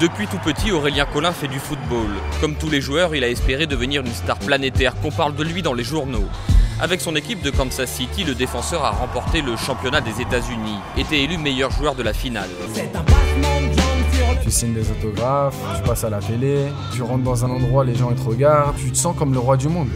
Depuis tout petit, Aurélien Collin fait du football. Comme tous les joueurs, il a espéré devenir une star planétaire, qu'on parle de lui dans les journaux. Avec son équipe de Kansas City, le défenseur a remporté le championnat des États-Unis, été élu meilleur joueur de la finale. Tu signes des autographes, tu passes à la télé, tu rentres dans un endroit, les gens ils te regardent, tu te sens comme le roi du monde.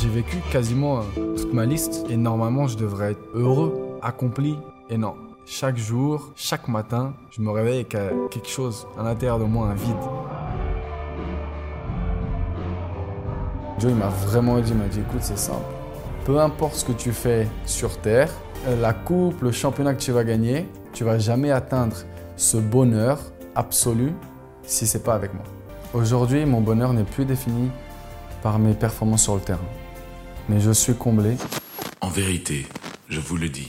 J'ai vécu quasiment euh, toute ma liste et normalement je devrais être heureux, accompli et non. Chaque jour, chaque matin, je me réveille avec euh, quelque chose à l'intérieur de moi, un vide. Joe il m'a vraiment dit, m'a dit écoute c'est simple. Peu importe ce que tu fais sur Terre, euh, la coupe, le championnat que tu vas gagner, tu vas jamais atteindre ce bonheur absolu si c'est pas avec moi. Aujourd'hui, mon bonheur n'est plus défini par mes performances sur le terrain. Mais je suis comblé. En vérité, je vous le dis.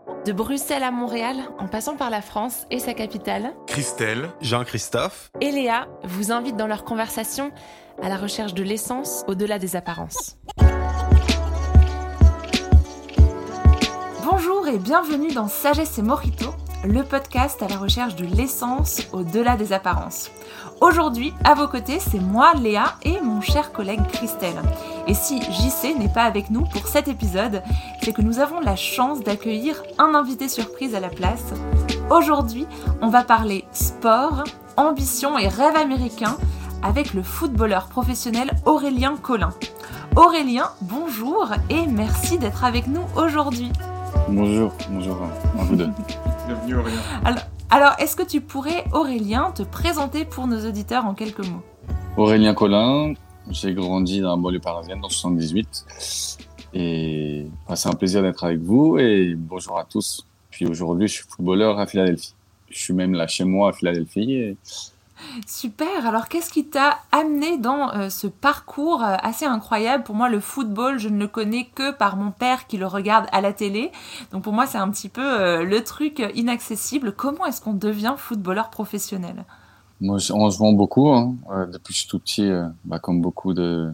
De Bruxelles à Montréal, en passant par la France et sa capitale, Christelle, Jean-Christophe, et Léa vous invitent dans leur conversation à la recherche de l'essence au-delà des apparences. Bonjour et bienvenue dans Sagesse et Morito, le podcast à la recherche de l'essence au-delà des apparences. Aujourd'hui, à vos côtés, c'est moi, Léa, et mon cher collègue Christelle. Et si JC n'est pas avec nous pour cet épisode, c'est que nous avons la chance d'accueillir un invité surprise à la place. Aujourd'hui, on va parler sport, ambition et rêve américain avec le footballeur professionnel Aurélien Collin. Aurélien, bonjour et merci d'être avec nous aujourd'hui. Bonjour, bonjour à vous deux. Bienvenue Aurélien. Alors, alors, est-ce que tu pourrais, Aurélien, te présenter pour nos auditeurs en quelques mots? Aurélien Collin, j'ai grandi dans la banlieue parisienne, dans 78. Et bah, c'est un plaisir d'être avec vous et bonjour à tous. Puis aujourd'hui, je suis footballeur à Philadelphie. Je suis même là chez moi à Philadelphie. Super, alors qu'est-ce qui t'a amené dans euh, ce parcours euh, assez incroyable? Pour moi, le football, je ne le connais que par mon père qui le regarde à la télé. Donc pour moi, c'est un petit peu euh, le truc inaccessible. Comment est-ce qu'on devient footballeur professionnel? Moi, on se vend beaucoup. Hein. depuis que je suis tout petit, bah, comme beaucoup de,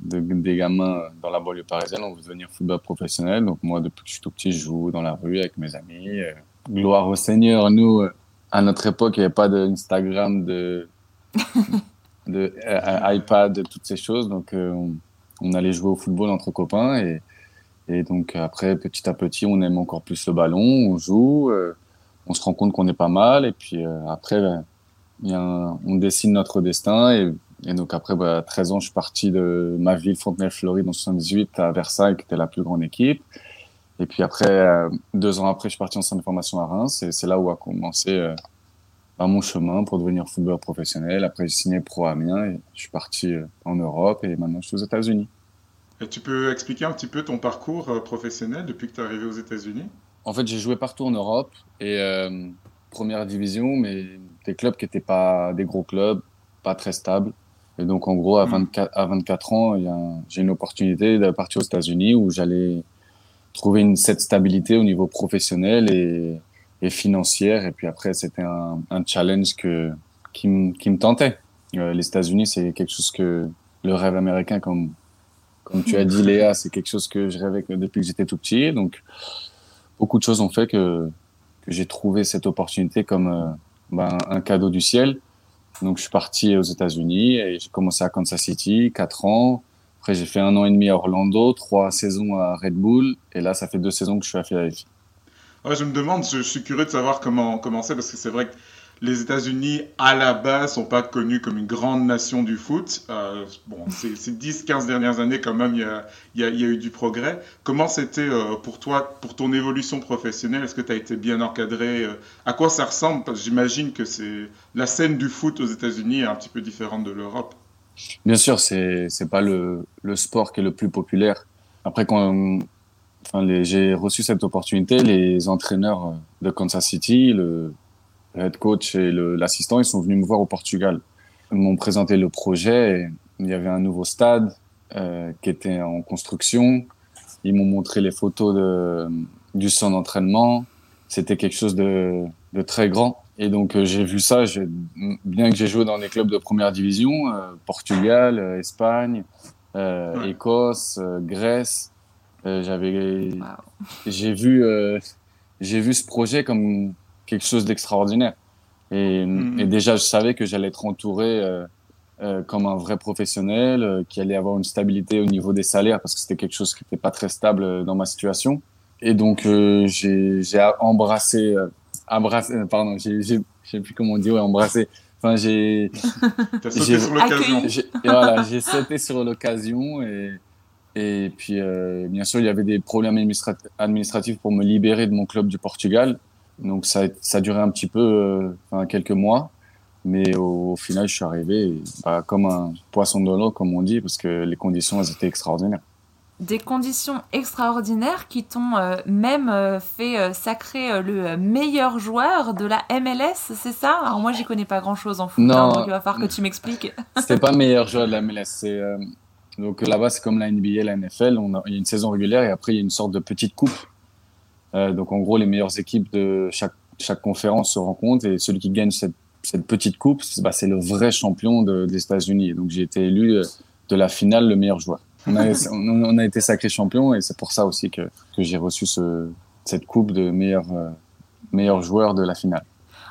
de, des gamins dans la banlieue parisienne, on veut devenir footballeur professionnel. Donc moi, depuis que je suis tout petit, je joue dans la rue avec mes amis. gloire au Seigneur, nous à notre époque, il n'y avait pas d'Instagram, de, de euh, iPad, de toutes ces choses. Donc, euh, on, allait jouer au football entre copains. Et, et, donc, après, petit à petit, on aime encore plus le ballon, on joue, euh, on se rend compte qu'on est pas mal. Et puis, après, y a on dessine notre destin. Et, et donc, après, bah, à 13 ans, je suis parti de ma ville, Fontenay-Fleury, dans 78, à Versailles, qui était la plus grande équipe. Et puis après, euh, deux ans après, je suis parti en centre de formation à Reims et c'est là où a commencé euh, mon chemin pour devenir footballeur professionnel. Après, j'ai signé pro Amiens et je suis parti euh, en Europe et maintenant je suis aux États-Unis. Et tu peux expliquer un petit peu ton parcours professionnel depuis que tu es arrivé aux États-Unis? En fait, j'ai joué partout en Europe et première division, mais des clubs qui n'étaient pas des gros clubs, pas très stables. Et donc, en gros, à 24, mmh. à 24 ans, j'ai une opportunité de partir aux États-Unis où j'allais trouver une, cette stabilité au niveau professionnel et, et financière. Et puis après, c'était un, un, challenge que, qui, me tentait. Euh, les États-Unis, c'est quelque chose que le rêve américain, comme, comme tu as dit, Léa, c'est quelque chose que je rêvais depuis que j'étais tout petit. Donc, beaucoup de choses ont fait que, que j'ai trouvé cette opportunité comme euh, ben, un cadeau du ciel. Donc, je suis parti aux États-Unis et j'ai commencé à Kansas City, quatre ans. Après, j'ai fait un an et demi à Orlando, trois saisons à Red Bull, et là, ça fait deux saisons que je suis à Philadelphie. Je me demande, je, suis curieux de savoir comment, comment c'est, parce que c'est vrai que les États-Unis, à la base, sont pas connus comme une grande nation du foot. Euh, bon, ces, 10-15 dernières années, quand même, il y a, eu du progrès. Comment c'était euh, pour toi, pour ton évolution professionnelle Est-ce que tu as été bien encadré euh, À quoi ça ressemble? J'imagine que c'est la scène du foot aux États-Unis est un petit peu différente de l'Europe. Bien sûr, c'est c'est pas le, le sport qui est le plus populaire. Après, quand enfin, j'ai reçu cette opportunité, les entraîneurs de Kansas City, le, head coach et l'assistant, ils sont venus me voir au Portugal. Ils m'ont présenté le projet. Et il y avait un nouveau stade euh, qui était en construction. Ils m'ont montré les photos de, du centre d'entraînement. C'était quelque chose de, de, très grand. Et donc euh, j'ai vu ça, bien que j'ai joué dans des clubs de première division, euh, Portugal, euh, Espagne, ouais. Écosse, Grèce, j'avais, j'ai vu, j'ai vu ce projet comme quelque chose d'extraordinaire. Et, mm -hmm. et, déjà, je savais que j'allais être entouré euh, euh, comme un vrai professionnel, euh, qu'il allait avoir une stabilité au niveau des salaires, parce que c'était quelque chose qui n'était pas très stable dans ma situation. Et donc, euh, j'ai embrassé, embrassé, pardon, je sais plus comment on dit, ouais, embrassé. Enfin, j'ai. sauté sur l'occasion. Voilà, j'ai sauté sur l'occasion et. Et puis, euh, bien sûr, il y avait des problèmes administratifs pour me libérer de mon club du Portugal. Donc ça, ça a duré un petit peu, euh, enfin, quelques mois, mais au, au, final je suis arrivé bah, comme un poisson de l'eau, comme on dit, parce que les conditions elles étaient extraordinaires. Des conditions extraordinaires qui t'ont euh, même euh, fait euh, sacrer le meilleur joueur de la MLS, c'est ça? Alors moi j'y connais pas grand chose en foot, non, hein, donc il va falloir que tu m'expliques. C'était pas meilleur joueur de la MLS, c'est donc là-bas c'est comme la NBA, la NFL, on a, il y a une saison régulière et après il y a une sorte de petite coupe donc en gros, les meilleures équipes de chaque, chaque conférence se rencontrent et celui qui gagne cette, cette petite coupe, bah, c'est le vrai champion de, des États-Unis. Donc j'ai été élu de la finale le meilleur joueur. On a, été sacré champion et c'est pour ça aussi que, j'ai reçu ce, cette coupe de meilleur, euh, meilleur joueur de la finale.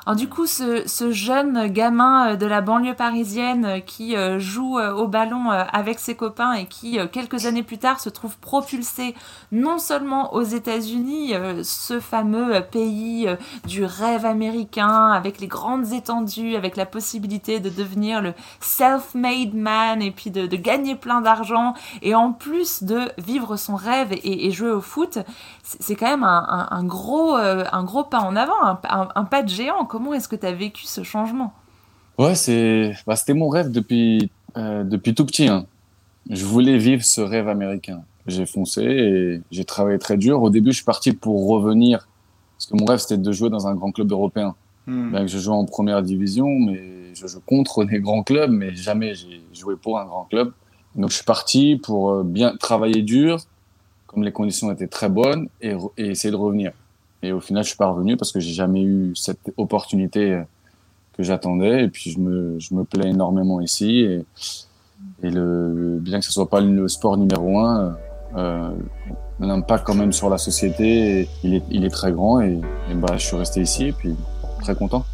Alors du coup, ce, jeune gamin de la banlieue parisienne qui joue au ballon avec ses copains et qui, quelques années plus tard, se trouve propulsé non seulement aux États-Unis, ce fameux pays du rêve américain, avec les grandes étendues, avec la possibilité de devenir le self-made man et puis de, gagner plein d'argent, et en plus de vivre son rêve et jouer au foot, c'est quand même un, un, un, gros, un gros pas en avant, un, un pas de géant. Comment est-ce que tu as vécu ce changement? Ouais, c'est, bah, c'était mon rêve depuis, euh, depuis tout petit. Hein. Je voulais vivre ce rêve américain. J'ai foncé et j'ai travaillé très dur. Au début, je suis parti pour revenir, parce que mon rêve, c'était de jouer dans un grand club européen. Hmm. Bien que je joue en première division, mais je joue contre des grands clubs, mais jamais j'ai joué pour un grand club. Donc, je suis parti pour bien travailler dur, comme les conditions étaient très bonnes, et, essayer de revenir. Et au final, je suis pas revenu parce que j'ai jamais eu cette opportunité que j'attendais. Et puis, je me, je me plais énormément ici. Et, le, bien que ce soit pas le sport numéro un, euh, l'impact quand même sur la société, il est, il est très grand. Et, et bah, je suis resté ici et puis très content.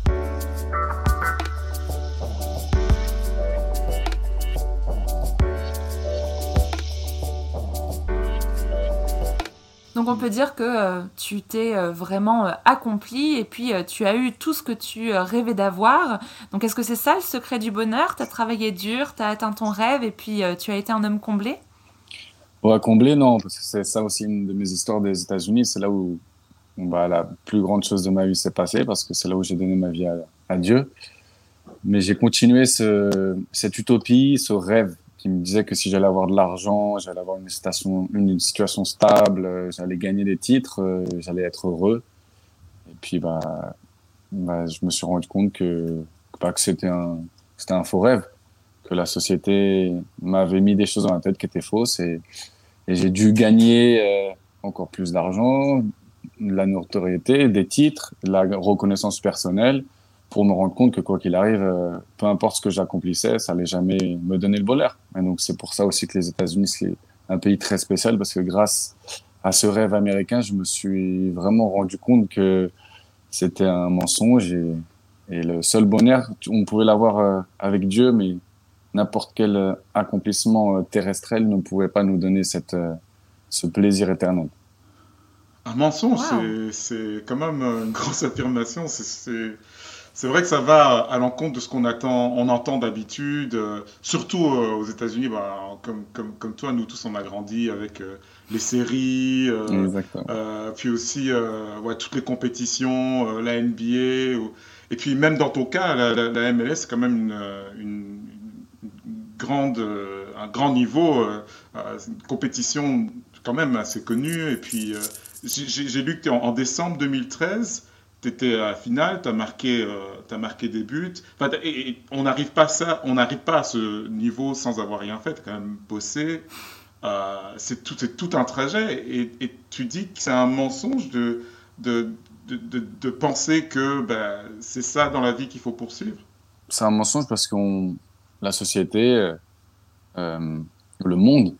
Donc on peut dire que euh, tu t'es euh, vraiment euh, accompli et puis tu as eu tout ce que tu rêvais d'avoir. Donc est-ce que c'est ça le secret du bonheur? Tu as travaillé dur, tu as atteint ton rêve et puis tu as été un homme comblé? Comblé, non, parce que c'est ça aussi une de mes histoires des États-Unis. C'est là où la plus grande chose de ma vie s'est passée parce que c'est là où j'ai donné ma vie à, Dieu. Mais j'ai continué ce, cette utopie, ce rêve qui me disait que si j'allais avoir de l'argent, j'allais avoir une situation, une, situation stable, j'allais gagner des titres, euh, j'allais être heureux. Et puis, bah, bah, je me suis rendu compte que, bah, que c'était un, c'était un faux rêve, que la société m'avait mis des choses dans la tête qui étaient fausses et, et j'ai dû gagner euh, encore plus d'argent, la notoriété, des titres, la reconnaissance personnelle pour me rendre compte que quoi qu'il arrive, euh, peu importe ce que j'accomplissais, ça allait jamais me donner le bonheur. Et donc c'est pour ça aussi que les États-Unis c'est un pays très spécial parce que grâce à ce rêve américain, je me suis vraiment rendu compte que c'était un mensonge et, et, le seul bonheur, on pouvait l'avoir euh, avec Dieu, mais n'importe quel accomplissement euh, terrestre ne pouvait pas nous donner cette, ce plaisir éternel. Un mensonge, wow. c'est quand même une grosse affirmation. C'est c'est vrai que ça va à l'encontre de ce qu'on attend, on entend d'habitude, euh, surtout euh, aux États-Unis. Bah, comme, comme, comme toi, nous tous, on a grandi avec euh, les séries, puis aussi ouais, toutes les compétitions, la NBA, ou... et puis même dans ton cas, la, la, la MLS, c'est quand même une, une, une grande, un grand niveau, une compétition quand même assez connue. Et puis, j'ai lu que en, en décembre 2013, tu étais à la finale, tu as, marqué, as marqué des buts. Enfin, et, on n'arrive pas, pas à ce niveau sans avoir rien fait. Quand même bossé. c'est tout, tout un trajet. Et, tu dis que c'est un mensonge de, de, de, de penser que ben, c'est ça dans la vie qu'il faut poursuivre. C'est un mensonge parce que la société, euh, le monde,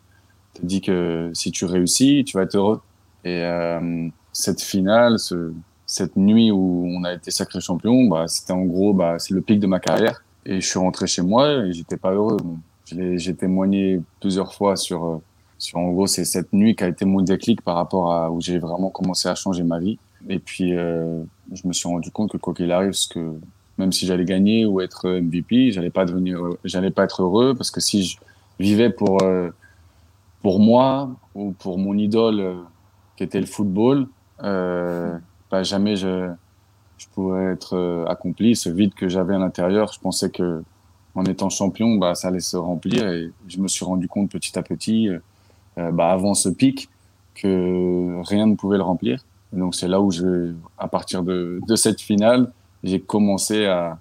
te dit que si tu réussis, tu vas être heureux. Et euh, cette finale, ce, cette nuit où on a été sacré champion, bah, c'était en gros, bah, c'est le pic de ma carrière. Et je suis rentré chez moi et j'étais pas heureux. J'ai témoigné plusieurs fois sur, euh, sur en gros, c'est cette nuit qui a été mon déclic par rapport à où j'ai vraiment commencé à changer ma vie. Et puis, euh, je me suis rendu compte que quoi qu'il arrive, que même si j'allais gagner ou être MVP, j'allais pas devenir, j'allais pas être heureux parce que si je vivais pour euh, pour moi ou pour mon idole euh, qui était le football, euh, bah, jamais je, je pourrais être euh, accompli. Ce vide que j'avais à l'intérieur, je pensais que en étant champion, bah, ça allait se remplir et je me suis rendu compte petit à petit, euh, bah, avant ce pic, que rien ne pouvait le remplir. Et donc c'est là où je, à partir de, de cette finale, j'ai commencé à,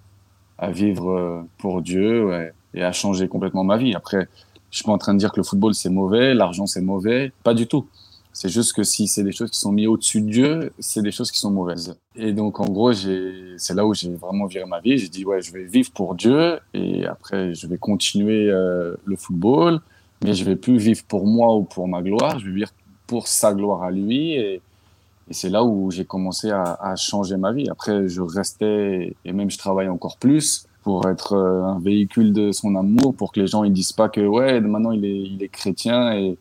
à vivre pour Dieu et à changer complètement ma vie. Après, je suis pas en train de dire que le football c'est mauvais, l'argent c'est mauvais, pas du tout. C'est juste que si c'est des choses qui sont mises au-dessus de Dieu, c'est des choses qui sont mauvaises. Et donc en gros, c'est là où j'ai vraiment viré ma vie. J'ai dit ouais, je vais vivre pour Dieu et après je vais continuer euh, le football, mais je vais plus vivre pour moi ou pour ma gloire. Je vais vivre pour sa gloire à lui et, c'est là où j'ai commencé à, à, changer ma vie. Après, je restais et même je travaille encore plus pour être euh, un véhicule de son amour, pour que les gens ils disent pas que ouais maintenant il est il est chrétien et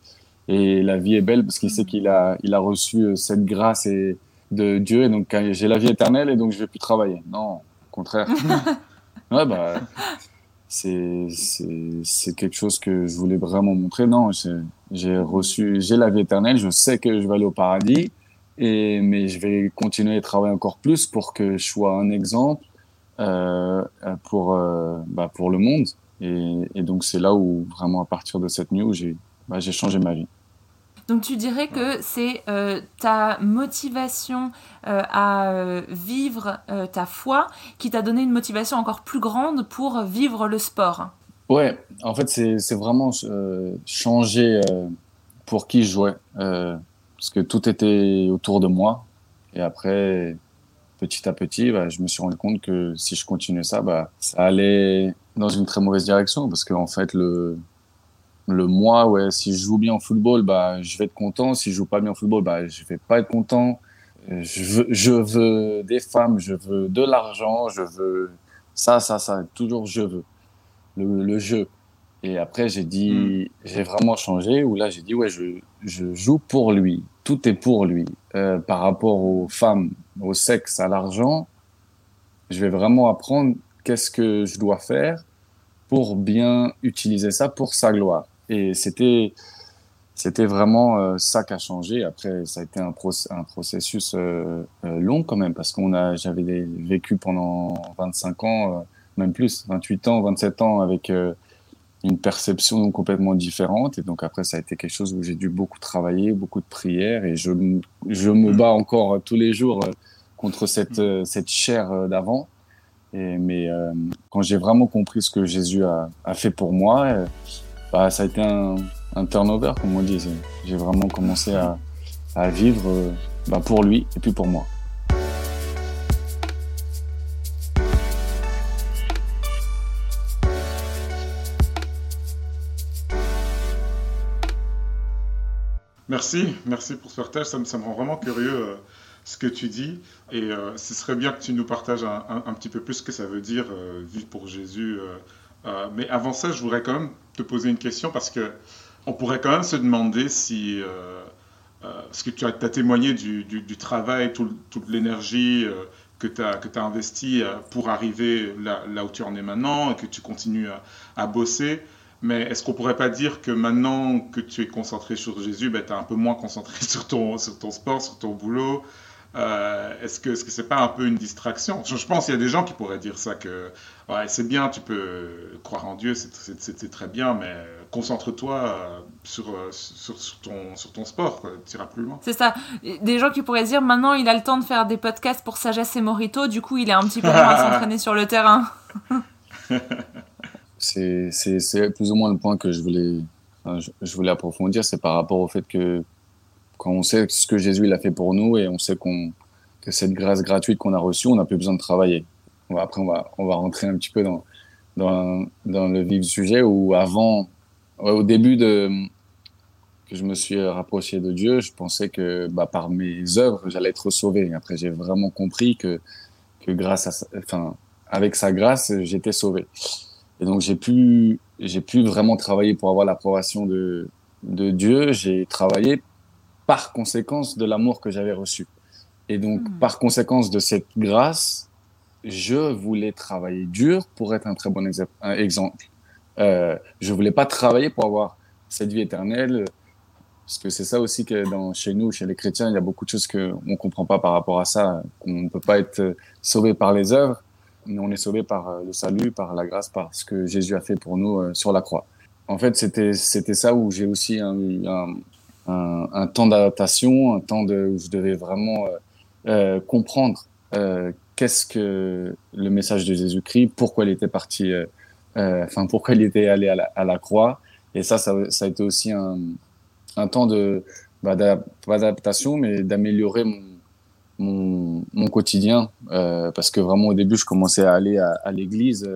et la vie est belle parce qu'il sait qu'il a il a reçu euh, cette grâce et de Dieu et donc j'ai la vie éternelle et donc je vais plus travailler. Non, au contraire. ouais bah c'est c'est quelque chose que je voulais vraiment montrer. Non, j'ai reçu j'ai la vie éternelle, je sais que je vais aller au paradis et mais je vais continuer à travailler encore plus pour que je sois un exemple euh, pour, euh, bah, pour le monde. Et, et donc c'est là où vraiment à partir de cette nuit où j'ai bah, changé ma vie. Donc tu dirais que c'est euh, ta motivation euh, à euh, vivre euh, ta foi qui t'a donné une motivation encore plus grande pour vivre le sport? Ouais, en fait c'est vraiment changer pour qui je jouais. parce que tout était autour de moi. Et après, petit à petit, bah, je me suis rendu compte que si je continuais ça, bah, ça allait dans une très mauvaise direction parce qu'en fait, le, le moi, ouais, si je joue bien au football, bah, je vais être content. Si je joue pas bien au football, bah, je vais pas être content. Je veux, je veux des femmes, je veux de l'argent, je veux ça, ça, ça. Toujours je veux. Le, le jeu. Et après, j'ai dit, mm. j'ai vraiment changé, où là, j'ai dit, ouais, je, je joue pour lui. Tout est pour lui. Euh, par rapport aux femmes, au sexe, à l'argent, je vais vraiment apprendre qu'est-ce que je dois faire pour bien utiliser ça pour sa gloire. Et c'était, c'était vraiment euh, ça qui a changé. Après, ça a été un, un processus euh, euh, long quand même, parce qu'on a, j'avais vécu pendant 25 ans, euh, même plus, 28 ans, 27 ans avec une perception complètement différente. Et donc après, ça a été quelque chose où j'ai dû beaucoup travailler, beaucoup de prières. Et je, je me bats encore tous les jours contre cette, cette chair d'avant. Et, mais quand j'ai vraiment compris ce que Jésus a, a fait pour moi, bah, ça a été un, un turnover, comme on dit. J'ai vraiment commencé à, à vivre euh, bah, pour lui et puis pour moi. Merci, merci pour ce partage. Ça me, ça me rend vraiment curieux euh, ce que tu dis. Et euh, ce serait bien que tu nous partages un, un, petit peu plus ce que ça veut dire vivre pour Jésus. Euh, euh, mais avant ça, je voudrais quand même te poser une question parce que on pourrait quand même se demander si. parce que tu as, témoigné du, travail, tout, toute l'énergie que tu as, as investi pour arriver là, où tu en es maintenant et que tu continues à, bosser. Mais est-ce qu'on pourrait pas dire que maintenant que tu es concentré sur Jésus, ben, tu es un peu moins concentré sur ton, sur ton sport, sur ton boulot euh, Est-ce que ce n'est -ce pas un peu une distraction? Je, je, pense qu'il y a des gens qui pourraient dire ça, que ouais, c'est bien, tu peux croire en Dieu, c'est très bien, mais concentre-toi euh, sur, euh, sur, sur, ton, sur ton sport, tu iras plus loin. C'est ça. Des gens qui pourraient dire maintenant il a le temps de faire des podcasts pour Sagesse et Morito, du coup il est un petit peu moins à s'entraîner sur le terrain. c'est plus ou moins le point que je voulais, je, je, voulais approfondir, c'est par rapport au fait que quand on sait ce que Jésus il a fait pour nous et on sait qu'on que cette grâce gratuite qu'on a reçue, on n'a plus besoin de travailler. après, on va, on va rentrer un petit peu dans, dans, dans le vif du sujet où avant, au début de, que je me suis rapproché de Dieu, je pensais que bah, par mes œuvres, j'allais être sauvé. Après, j'ai vraiment compris que, que grâce à, enfin, avec sa grâce, j'étais sauvé. Et donc, j'ai pu, j'ai pu vraiment travailler pour avoir l'approbation de, de Dieu. J'ai travaillé par conséquence de l'amour que j'avais reçu. Et donc, mmh. par conséquence de cette grâce, je voulais travailler dur pour être un très bon exemple. Euh, je voulais pas travailler pour avoir cette vie éternelle, parce que c'est ça aussi que dans, chez nous, chez les chrétiens, il y a beaucoup de choses qu'on ne comprend pas par rapport à ça, qu'on ne peut pas être sauvé par les œuvres, mais on est sauvé par euh, le salut, par la grâce, par ce que Jésus a fait pour nous euh, sur la croix. En fait, c'était c'était ça où j'ai aussi un, un, temps d'adaptation, un temps où je devais vraiment euh, euh, comprendre euh, qu'est-ce que le message de Jésus-Christ, pourquoi il était parti, enfin pourquoi il était allé à la, croix. Et ça, ça, a été aussi un, temps de bah, d'adaptation, mais d'améliorer mon, quotidien. Parce que vraiment, au début, je commençais à aller à, l'église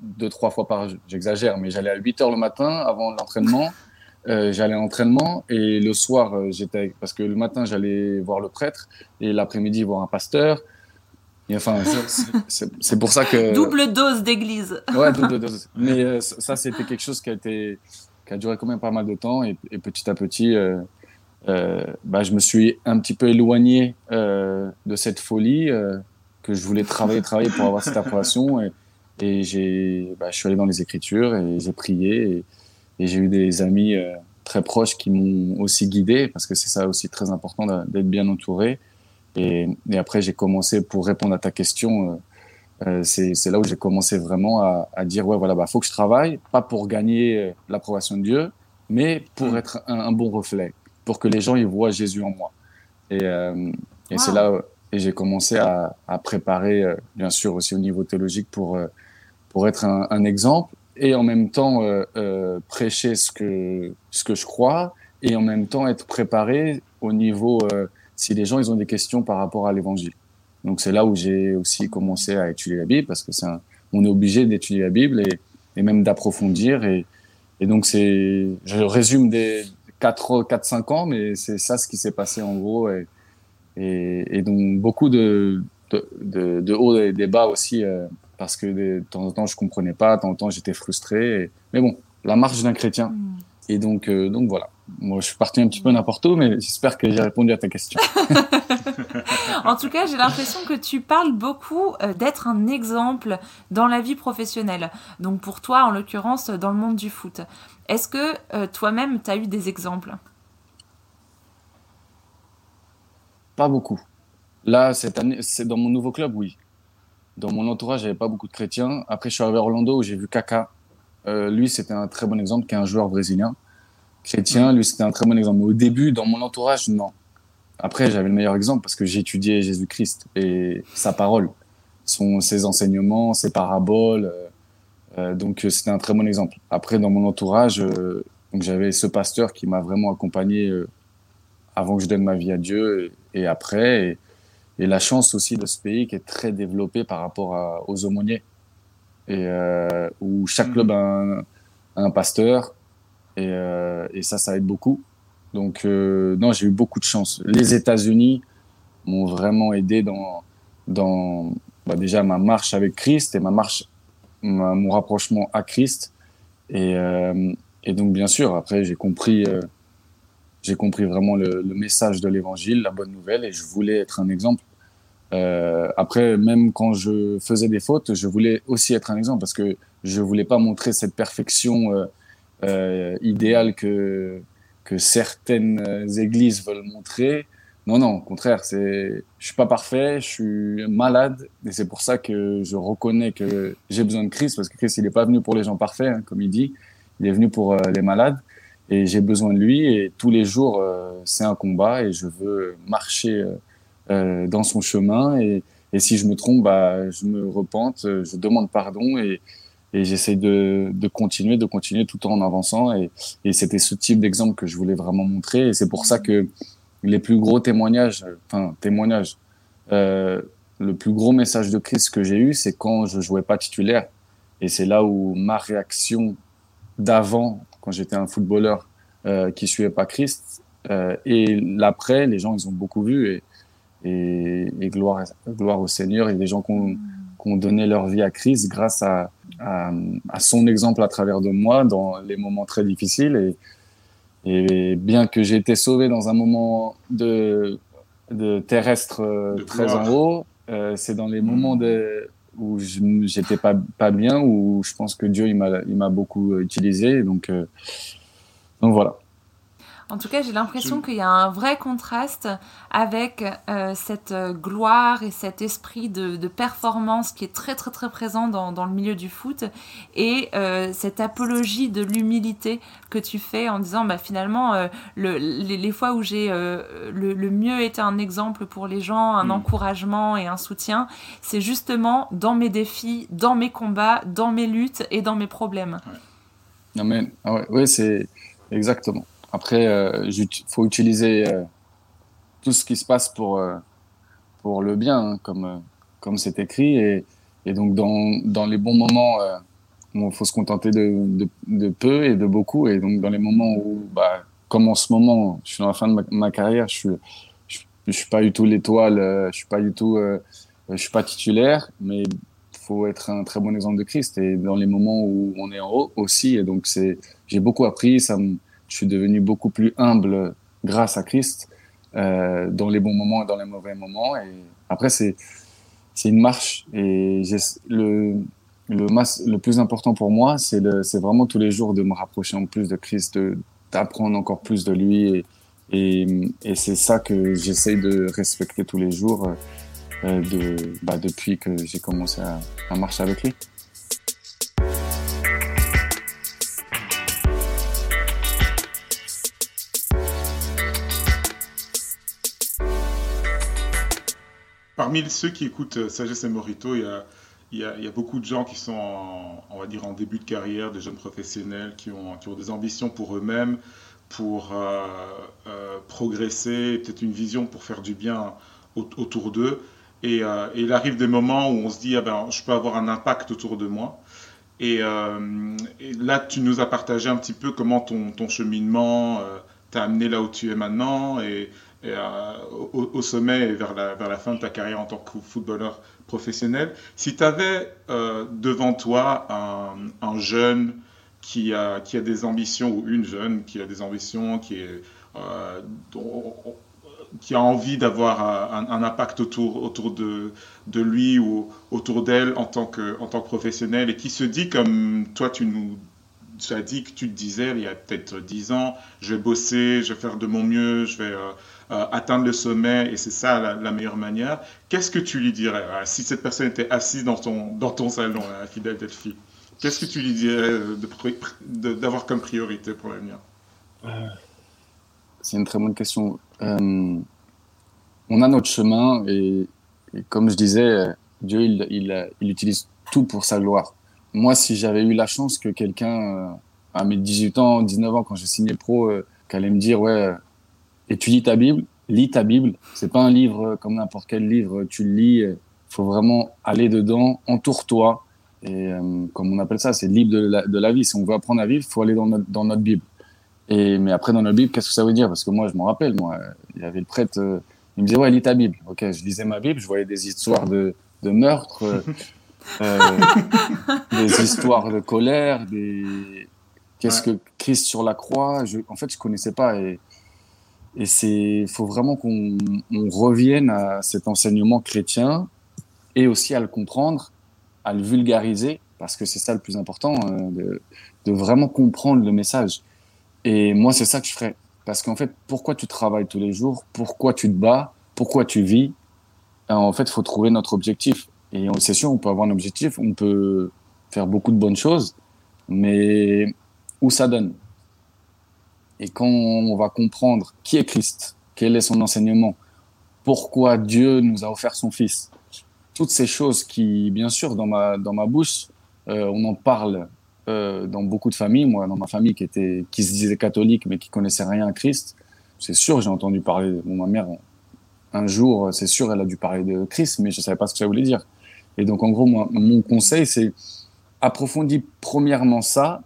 deux, trois fois par J'exagère, mais j'allais à 8 heures le matin avant l'entraînement. Euh, j'allais à l'entraînement et le soir, euh, j'étais parce que le matin, j'allais voir le prêtre et l'après-midi, voir un pasteur. Et enfin, c'est pour ça que. Double dose d'église. Ouais, double dose. Mais euh, ça, c'était quelque chose qui a, été, qui a duré quand même pas mal de temps et, et petit à petit, bah, je me suis un petit peu éloigné de cette folie que je voulais travailler, travailler pour avoir cette approbation. Et, et j'ai, bah, je suis allé dans les Écritures et j'ai prié. Et, et j'ai eu des amis euh, très proches qui m'ont aussi guidé, parce que c'est ça aussi très important d'être bien entouré. Et, et après, j'ai commencé, pour répondre à ta question, euh, euh c'est là où j'ai commencé vraiment à, à, dire, ouais, voilà, bah, faut que je travaille, pas pour gagner l'approbation de Dieu, mais pour mm. être un, un, bon reflet, pour que les gens y voient Jésus en moi. Et, euh, et wow. c'est là et j'ai commencé à, à préparer, bien sûr, aussi au niveau théologique pour, pour être un, un exemple et en même temps euh, euh, prêcher ce que ce que je crois et en même temps être préparé au niveau euh, si les gens ils ont des questions par rapport à l'évangile. Donc c'est là où j'ai aussi commencé à étudier la Bible parce que c'est on est obligé d'étudier la Bible et, et même d'approfondir et, et donc c'est je résume des 4 4 5 ans mais c'est ça ce qui s'est passé en gros et, et, et donc beaucoup de de, de, de hauts et des bas aussi euh, parce que de temps en temps je comprenais pas, de temps en temps j'étais frustré. Et... Mais bon, la marche d'un chrétien. Mm. Et donc, euh, donc voilà. Moi, je suis parti un petit peu n'importe où, mais j'espère que j'ai répondu à ta question. en tout cas, j'ai l'impression que tu parles beaucoup euh, d'être un exemple dans la vie professionnelle. Donc pour toi, en l'occurrence, dans le monde du foot. Est-ce que euh, toi-même, tu as eu des exemples? Pas beaucoup. Là, cette année, c'est dans mon nouveau club, oui dans mon entourage, j'avais pas beaucoup de chrétiens. Après, je suis arrivé à Orlando où j'ai vu Kaka. Euh, lui, c'était un très bon exemple, qui est un joueur brésilien. Chrétien, lui, c'était un très bon exemple. Mais au début, dans mon entourage, non. Après, j'avais le meilleur exemple parce que j'étudiais Jésus-Christ et sa parole, son, ses enseignements, ses paraboles. Euh, euh, donc, c'était un très bon exemple. Après, dans mon entourage, euh, donc j'avais ce pasteur qui m'a vraiment accompagné avant que je donne ma vie à Dieu et, et après. Et, et la chance aussi de ce pays qui est très développé par rapport à, aux aumôniers. Et euh, où chaque club a un, a un pasteur. Et, euh, et, ça ça aide beaucoup. Donc euh, non j'ai eu beaucoup de chance. Les États-Unis m'ont vraiment aidé dans dans bah déjà ma marche avec Christ et ma marche ma, mon rapprochement à Christ. Et, et donc bien sûr après j'ai compris j'ai compris vraiment le, le message de l'évangile, la bonne nouvelle, et je voulais être un exemple. Euh, après, même quand je faisais des fautes, je voulais aussi être un exemple parce que je voulais pas montrer cette perfection euh, euh, idéale que que certaines églises veulent montrer. Non, non, au contraire, c'est, je suis pas parfait, je suis malade, et c'est pour ça que je reconnais que j'ai besoin de Christ, parce que Christ, il est pas venu pour les gens parfaits, hein, comme il dit, Il est venu pour les malades et j'ai besoin de lui. Et tous les jours, c'est un combat et je veux marcher dans son chemin. Et, et si je me trompe, bah, je me repente, je demande pardon et, et j'essaie de, de, continuer, de continuer tout en avançant. Et, et c'était ce type d'exemple que je voulais vraiment montrer. Et c'est pour ça que les plus gros témoignages, enfin témoignages, euh, le plus gros message de Christ que j'ai eu, c'est quand je jouais pas titulaire. Et c'est là où ma réaction d'avant, quand j'étais un footballeur euh, qui suivait pas Christ, euh, et l'après, les gens ils ont beaucoup vu et, et, et gloire, gloire au Seigneur. A des gens qui ont, qui ont donné leur vie à Christ grâce à, à, à, son exemple à travers de moi dans les moments très difficiles. Et, et bien que j'ai été sauvé dans un moment de, de terrestre euh, de très en haut, euh, c'est dans les moments de, où j'étais pas, pas bien, où je pense que Dieu il m'a beaucoup utilisé. Donc, euh, donc voilà. En tout cas, j'ai l'impression qu'il y a un vrai contraste avec euh, cette euh, gloire et cet esprit de, de, performance qui est très très très présent dans, dans le milieu du foot et euh, cette apologie de l'humilité que tu fais en disant bah, finalement euh, le, les, les, fois où j'ai le, le, mieux été un exemple pour les gens, un mmh. encouragement et un soutien, c'est justement dans mes défis, dans mes combats, dans mes luttes et dans mes problèmes. Ouais. Amen. Ah ouais, ouais c'est exactement. Après, il euh, faut utiliser euh, tout ce qui se passe pour, euh, pour le bien, hein, comme comme c'est écrit. Et, et, donc, dans, dans les bons moments, il faut se contenter de, de, peu et de beaucoup. Et donc, dans les moments où, bah, comme en ce moment, je suis dans la fin de ma, carrière, je suis, je, suis pas du tout l'étoile, je suis pas du tout, suis pas titulaire, mais faut être un très bon exemple de Christ. Et dans les moments où on est en haut aussi, et donc j'ai beaucoup appris, ça je suis devenu beaucoup plus humble grâce à Christ euh, dans les bons moments et dans les mauvais moments. Et après, c'est c'est une marche et le le, plus important pour moi, c'est vraiment tous les jours de me rapprocher en plus de Christ, d'apprendre encore plus de lui et et, c'est ça que j'essaye de respecter tous les jours euh, de, bah, depuis que j'ai commencé à marcher avec lui. Parmi ceux qui écoutent euh, Sagesse et Morito, il y a, beaucoup de gens qui sont, en, on va dire, en début de carrière, des jeunes professionnels qui ont, des ambitions pour eux-mêmes, pour euh, euh, progresser, peut-être une vision pour faire du bien autour d'eux. Et, il arrive des moments où on se dit, ah ben, je peux avoir un impact autour de moi. Et, là, tu nous as partagé un petit peu comment ton, cheminement t'a amené là où tu es maintenant. Euh, au, sommet et vers la, vers la fin de ta carrière en tant que footballeur professionnel. Si tu avais euh, devant toi un, un, jeune qui a, qui a des ambitions, ou une jeune qui a des ambitions, qui, est, euh, qui a envie d'avoir un, un, impact autour, autour de, de lui ou autour d'elle en, tant que, en tant que professionnel et qui se dit comme toi tu nous tu as dit que tu te disais il y a peut-être dix ans, je vais bosser, je vais faire de mon mieux, je vais euh, euh, atteindre le sommet et c'est ça la, la, meilleure manière. Qu'est-ce que tu lui dirais euh, si cette personne était assise dans ton, dans ton salon, la fidèle Delphi? Qu'est-ce que tu lui dirais d'avoir comme priorité pour l'avenir? C'est une très bonne question. Euh, on a notre chemin et, et, comme je disais, Dieu, il, il, il, utilise tout pour sa gloire. Moi, si j'avais eu la chance que quelqu'un, à mes 18 ans, 19 ans, quand j'ai signé pro, euh, qu'allait me dire, ouais, étudie ta Bible, lis ta Bible. C'est pas un livre comme n'importe quel livre. Tu le lis, faut vraiment aller dedans, entoure-toi. Et euh, comme on appelle ça, c'est le livre de la, de la, vie. Si on veut apprendre à vivre, faut aller dans notre, dans notre Bible. Et mais après dans notre Bible, qu'est-ce que ça veut dire? Parce que moi, je m'en rappelle. Moi, il y avait le prêtre. Euh, il me disait ouais, lis ta Bible. Ok, je lisais ma Bible, je voyais des histoires de, de meurtres, euh, euh des histoires de colère, des qu'est-ce ouais. que Christ sur la croix. Je, en fait, je connaissais pas et et c'est, faut vraiment qu'on on revienne à cet enseignement chrétien et aussi à le comprendre, à le vulgariser, parce que c'est ça le plus important, euh, de, de, vraiment comprendre le message. Et moi, c'est ça que je ferais. Parce qu'en fait, pourquoi tu travailles tous les jours? Pourquoi tu te bats? Pourquoi tu vis? En fait, il faut trouver notre objectif. Et c'est sûr, on peut avoir un objectif, on peut faire beaucoup de bonnes choses, mais où ça donne? Et quand on va comprendre qui est Christ, quel est son enseignement, pourquoi Dieu nous a offert son Fils, toutes ces choses qui, bien sûr, dans ma, dans ma bouche, euh, on en parle euh, dans beaucoup de familles. Moi, dans ma famille qui, était, qui se disait catholique mais qui connaissait rien à Christ, c'est sûr, j'ai entendu parler. de ma mère, un jour, c'est sûr, elle a dû parler de Christ, mais je savais pas ce que ça voulait dire. Et donc, en gros, moi, mon conseil, c'est approfondir premièrement ça,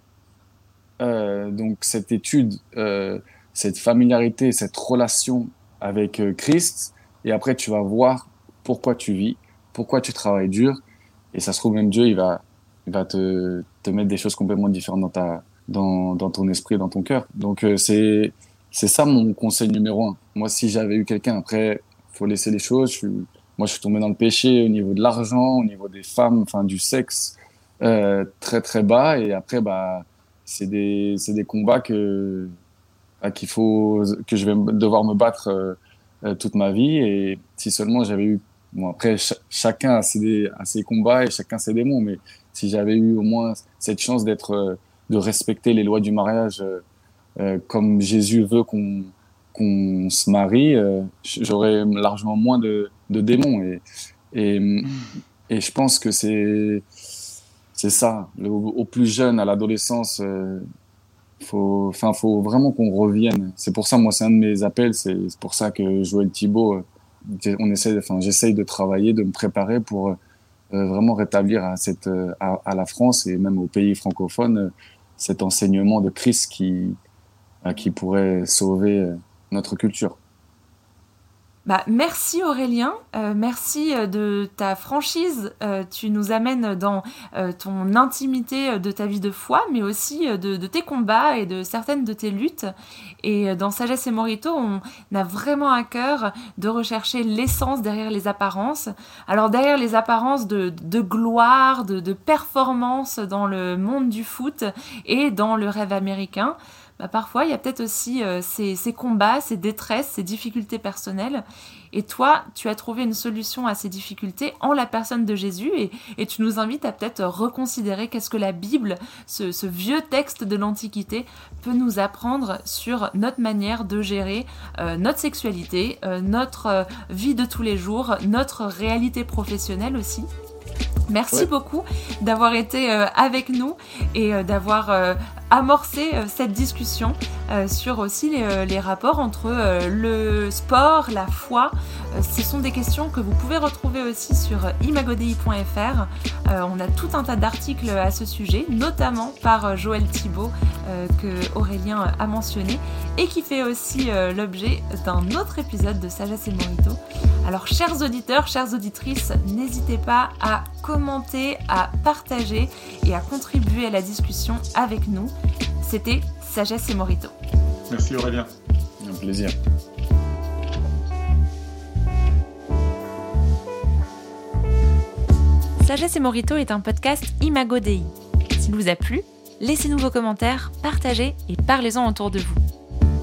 euh, donc cette étude, euh, cette familiarité, cette relation avec euh, Christ, et après tu vas voir pourquoi tu vis, pourquoi tu travailles dur, et ça se trouve même Dieu, il va, il va te, te mettre des choses complètement différentes dans ta, dans, dans ton esprit, dans ton cœur. Donc c'est, c'est ça mon conseil numéro un. Moi, si j'avais eu quelqu'un, après, faut laisser les choses. Je moi, je suis tombé dans le péché au niveau de l'argent, au niveau des femmes, enfin du sexe, euh, très très bas. Et après, bah, c'est des, des combats que, qu'il faut, que je vais devoir me battre euh, euh, toute ma vie. Et si seulement j'avais eu, bon après, chacun a ses, a ses combats et chacun ses démons, mais si j'avais eu au moins cette chance d'être, de respecter les lois du mariage comme Jésus veut qu'on qu'on se marie, j'aurais largement moins de, de démons. Et, et je pense que c'est c'est ça. au, plus jeune, à l'adolescence, euh, faut, faut vraiment qu'on revienne. C'est pour ça, moi, c'est un de mes appels. C'est pour ça que Joël Thibault, euh, on essaie, j'essaye de travailler, de me préparer pour euh, vraiment rétablir à cette, à, à, la France et même aux pays francophones cet enseignement de Christ qui, qui pourrait sauver notre culture. Bah, merci Aurélien, euh, merci euh, de ta franchise. Euh, tu nous amènes dans ton intimité de ta vie de foi, mais aussi de, tes combats et de certaines de tes luttes. Et dans Sagesse et Morito, on a vraiment à cœur de rechercher l'essence derrière les apparences. Alors derrière les apparences de, gloire, de, de performance dans le monde du foot et dans le rêve américain, bah, parfois il y a peut-être aussi euh, ces, combats, ces détresses, ces difficultés personnelles. Et toi, tu as trouvé une solution à ces difficultés en la personne de Jésus et, tu nous invites à peut-être reconsidérer qu'est-ce que la Bible, ce, vieux texte de l'Antiquité, peut nous apprendre sur notre manière de gérer euh, notre sexualité, euh, notre vie de tous les jours, notre réalité professionnelle aussi. Merci beaucoup d'avoir été avec nous et d'avoir amorcer euh, cette discussion euh, sur aussi les, euh, rapports entre le sport, la foi. ce sont des questions que vous pouvez retrouver aussi sur imagodei.fr. on a tout un tas d'articles à ce sujet, notamment par Joël Thibault que Aurélien a mentionné et qui fait aussi l'objet d'un autre épisode de Sagesse et Morito. Alors chers auditeurs, chères auditrices, n'hésitez pas à commenter, à partager et à contribuer à la discussion avec nous. C'était Sagesse et Morito. Merci Aurélien. Un plaisir. Sagesse et Morito est un podcast Imago Dei. S'il vous a plu, laissez-nous vos commentaires, partagez et parlez-en autour de vous.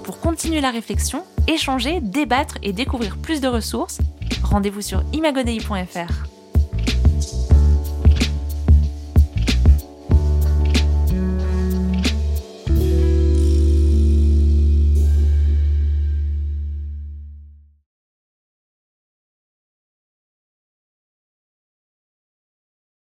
Pour continuer la réflexion, échanger, débattre et découvrir plus de ressources, rendez-vous sur imagodei.fr.